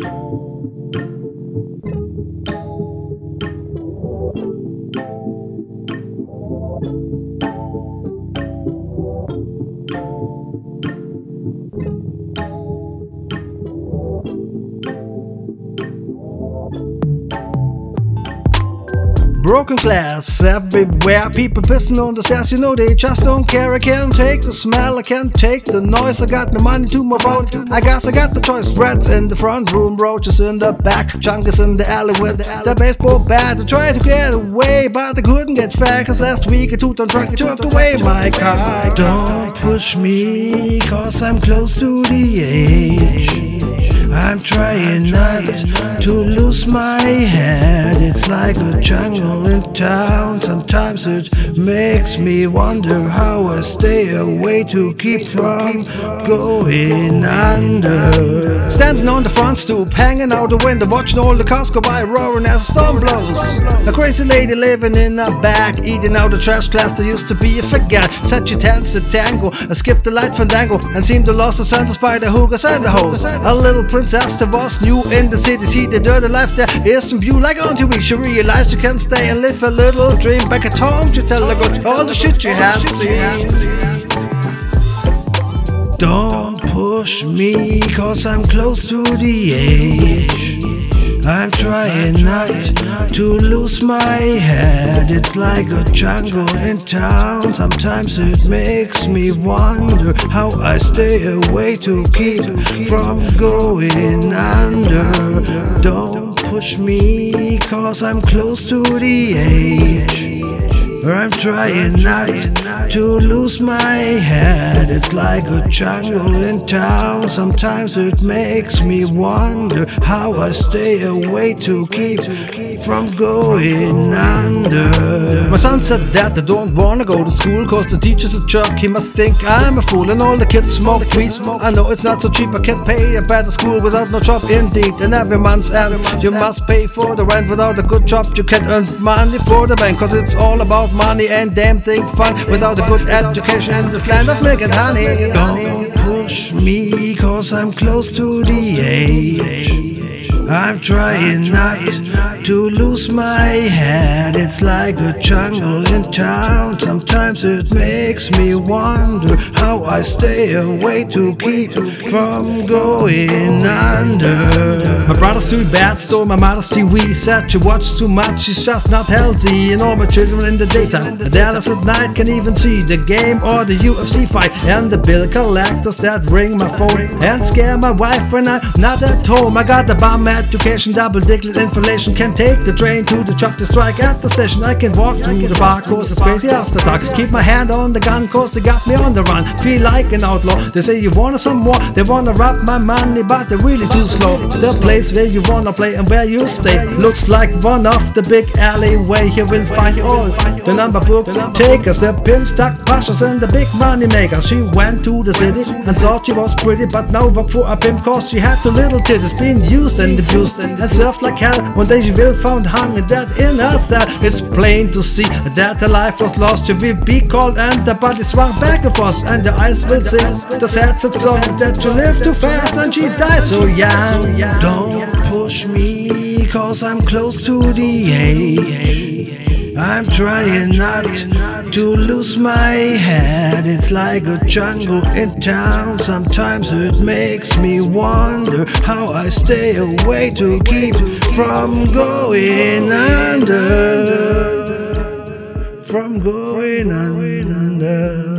Thank you. Broken glass everywhere, people pissing on the stairs, you know they just don't care. I can't take the smell, I can't take the noise. I got no money to move out. I guess I got the choice. Rats in the front room, roaches in the back, chunkus in the alley with the baseball bat. I tried to get away, but I couldn't get far. Cause last week a two-ton truck took away my car. Don't push me, cause I'm close to the edge. I'm trying not to lose my head. It's like a jungle in town. Sometimes it makes me wonder how I stay away to keep from going under. Standing on the front stoop, hanging out the window, watching all the cars go by, roaring as the storm blows. A crazy lady living in a bag, eating out the trash glass that used to be a forget. Set your tents to tango, and skip the light fandango, and seemed to lost the sense by the hookers and the hoes. A little princess that was new in the city, see the dirty life there is some view like on TV. She realized she can stay and live a little dream back at home. She tell her good all the shit you have seen. Don't push me, cause I'm close to the edge. I'm trying not to lose my head. It's like a jungle in town. Sometimes it makes me wonder how I stay away to keep from going under. Don't push me, cause I'm close to the edge. I'm trying not to lose my head. It's like a jungle in town. Sometimes it makes me wonder how I stay away to keep from going under. My son said that they don't wanna go to school cause the teacher's a jerk. He must think I'm a fool and all the kids smoke weed. I know it's not so cheap, I can't pay a better school without no job indeed. And every month's end you must pay for the rent without a good job. You can't earn money for the bank cause it's all about money and damn thing fun without a good education in this land of milk and honey. Don't push me, cause I'm close to the edge. I'm trying not to lose my head. It's like a jungle in town. Sometimes it makes me wonder how I stay away to keep from going under. My brother's too bad, stole my mother's TV set. She watches too much, she's just not healthy. And all my children in the daytime. The Dallas at night can even see the game or the UFC fight. And the bill collectors that ring my phone and scare my wife when I'm not at home. I got the bomb education, double digit inflation. Can take the train to the chop the strike at the station. I can walk to the bar, cause it's crazy after dark. Keep my hand on the gun, cause they got me on the run. Feel like an outlaw. They say you want some more, they wanna rob my money, but they're really too slow. The place where you wanna play and where you stay looks like one of the big alleyway. You will find all the number book takers, the pimp stock pushers, and the big money makers. She went to the city and thought she was pretty, but now work for a pimp cause she had too little titties being used and abused and served like hell. One day she will found hung and dead in her cell. It's plain to see that her life was lost. She will be called and the body swung back and forth, and the eyes will sing the sad song that she lived too fast and she died so young. Don't push me, cause I'm close to the edge. I'm trying not to lose my head. It's like a jungle in town. Sometimes it makes me wonder how I stay away to keep from going under. From going under.